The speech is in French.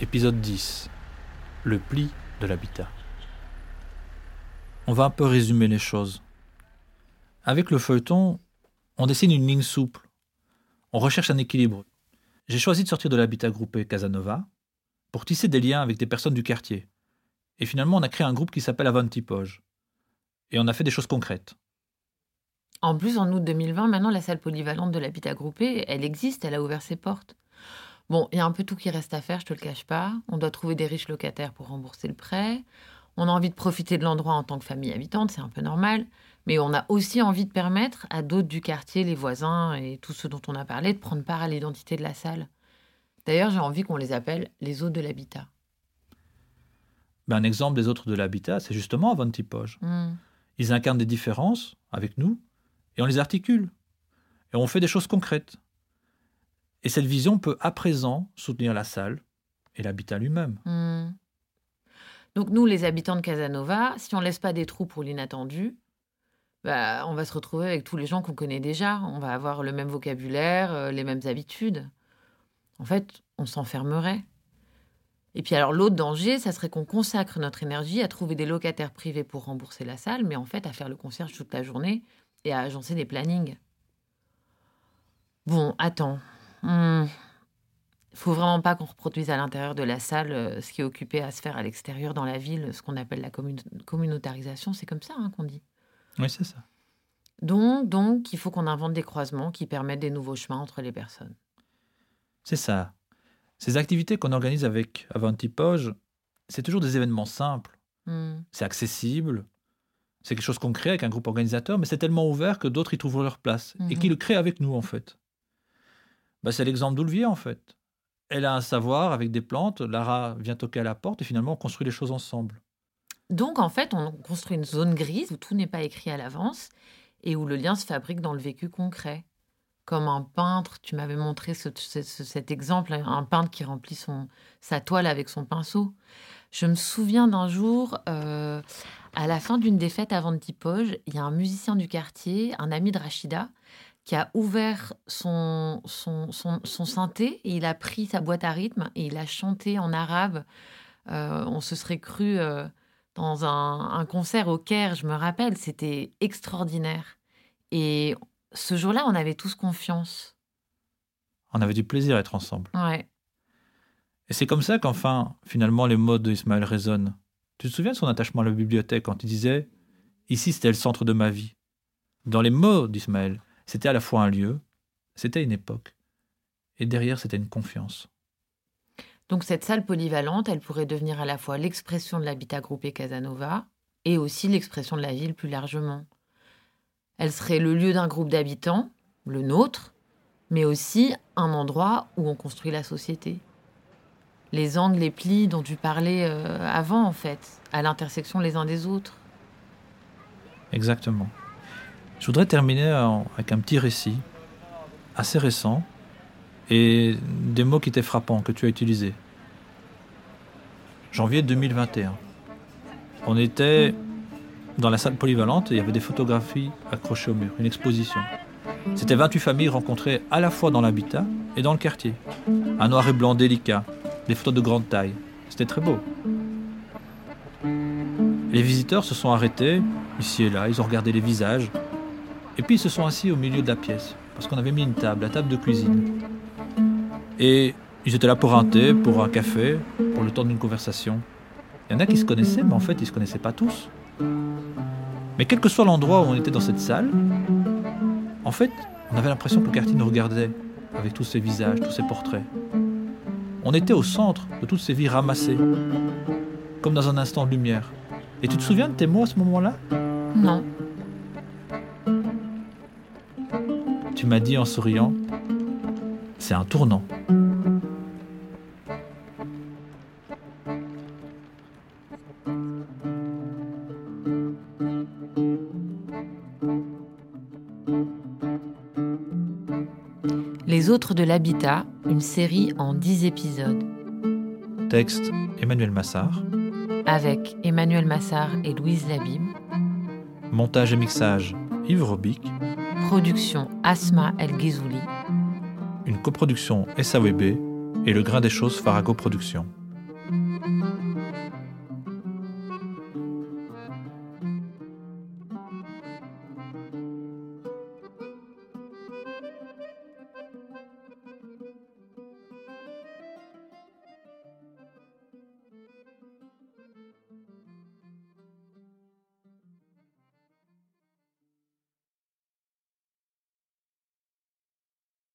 Épisode 10. Le pli de l'habitat. On va un peu résumer les choses. Avec le feuilleton, on dessine une ligne souple. On recherche un équilibre. J'ai choisi de sortir de l'habitat groupé Casanova pour tisser des liens avec des personnes du quartier. Et finalement, on a créé un groupe qui s'appelle Avantipoge. Et on a fait des choses concrètes. En plus, en août 2020, maintenant, la salle polyvalente de l'habitat groupé, elle existe, elle a ouvert ses portes. Bon, il y a un peu tout qui reste à faire, je te le cache pas. On doit trouver des riches locataires pour rembourser le prêt. On a envie de profiter de l'endroit en tant que famille habitante, c'est un peu normal. Mais on a aussi envie de permettre à d'autres du quartier, les voisins et tous ceux dont on a parlé, de prendre part à l'identité de la salle. D'ailleurs, j'ai envie qu'on les appelle les hôtes de l'habitat. Ben, un exemple des autres de l'habitat, c'est justement Avantipoge. Hmm. Ils incarnent des différences avec nous et on les articule. Et on fait des choses concrètes. Et cette vision peut à présent soutenir la salle et l'habitat lui-même. Hmm. Donc nous, les habitants de Casanova, si on laisse pas des trous pour l'inattendu, bah, on va se retrouver avec tous les gens qu'on connaît déjà. On va avoir le même vocabulaire, euh, les mêmes habitudes. En fait, on s'enfermerait. Et puis alors l'autre danger, ça serait qu'on consacre notre énergie à trouver des locataires privés pour rembourser la salle, mais en fait à faire le concierge toute la journée et à agencer des plannings. Bon, attends. Hmm. Faut vraiment pas qu'on reproduise à l'intérieur de la salle euh, ce qui est occupé à se faire à l'extérieur dans la ville, ce qu'on appelle la commun- communautarisation. C'est comme ça hein, qu'on dit. Oui, c'est ça. Donc, donc, il faut qu'on invente des croisements qui permettent des nouveaux chemins entre les personnes. C'est ça. Ces activités qu'on organise avec Avantipoge, c'est toujours des événements simples. Hmm. C'est accessible. C'est quelque chose qu'on crée avec un groupe organisateur, mais c'est tellement ouvert que d'autres y trouvent leur place et Mhm. qui le créent avec nous, en fait. Bah, c'est l'exemple d'Olivier, en fait. Elle a un savoir avec des plantes, Lara vient toquer à la porte et finalement on construit les choses ensemble. Donc, en fait, on construit une zone grise où tout n'est pas écrit à l'avance et où le lien se fabrique dans le vécu concret. Comme un peintre, tu m'avais montré ce- ce- ce- cet exemple, un peintre qui remplit son, sa toile avec son pinceau. Je me souviens d'un jour, euh, à la fin d'une des fêtes avant Tipoge, il y a un musicien du quartier, un ami de Rachida, qui a ouvert son, son, son, son synthé et il a pris sa boîte à rythme et il a chanté en arabe. Euh, on se serait cru euh, dans un, un concert au Caire, je me rappelle, c'était extraordinaire. Et ce jour-là, on avait tous confiance. On avait du plaisir à être ensemble. Ouais. Et c'est comme ça qu'enfin, finalement, les mots d'Ismaël résonnent. Tu te souviens de son attachement à la bibliothèque quand il disait Ici, c'était le centre de ma vie Dans les mots d'Ismaël, c'était à la fois un lieu, c'était une époque. Et derrière, c'était une confiance. Donc cette salle polyvalente, elle pourrait devenir à la fois l'expression de l'habitat groupé Casanova et aussi l'expression de la ville plus largement. Elle serait le lieu d'un groupe d'habitants, le nôtre, mais aussi un endroit où on construit la société. Les angles, les plis dont tu parlais euh, avant, en fait, à l'intersection les uns des autres. Exactement. Je voudrais terminer en- avec un petit récit, assez récent, et des mots qui étaient frappants, que tu as utilisés. Janvier 2021. On était dans la salle polyvalente et il y avait des photographies accrochées au mur, une exposition. C'était 28 familles rencontrées à la fois dans l'habitat et dans le quartier. Un noir et blanc délicat, des photos de grande taille. C'était très beau. Les visiteurs se sont arrêtés, ici et là, ils ont regardé les visages, et puis ils se sont assis au milieu de la pièce, parce qu'on avait mis une table, la table de cuisine. Et ils étaient là pour un thé, pour un café, pour le temps d'une conversation. Il y en a qui se connaissaient, mais en fait, ils ne se connaissaient pas tous. Mais quel que soit l'endroit où on était dans cette salle, en fait, on avait l'impression que le quartier nous regardait, avec tous ces visages, tous ces portraits. On était au centre de toutes ces vies ramassées, comme dans un instant de lumière. Et tu te souviens de tes mots à ce moment-là? Non. Tu m'as dit en souriant, c'est un tournant. Les autres de l'habitat, une série en 10 épisodes, Texte Emmanuel Massard. avec Emmanuel Massard et Louise Labib, Montage et mixage Yves Robic. Production Asma El Ghizouli, Une coproduction SAWB et Le Grain des Choses Farago Productions.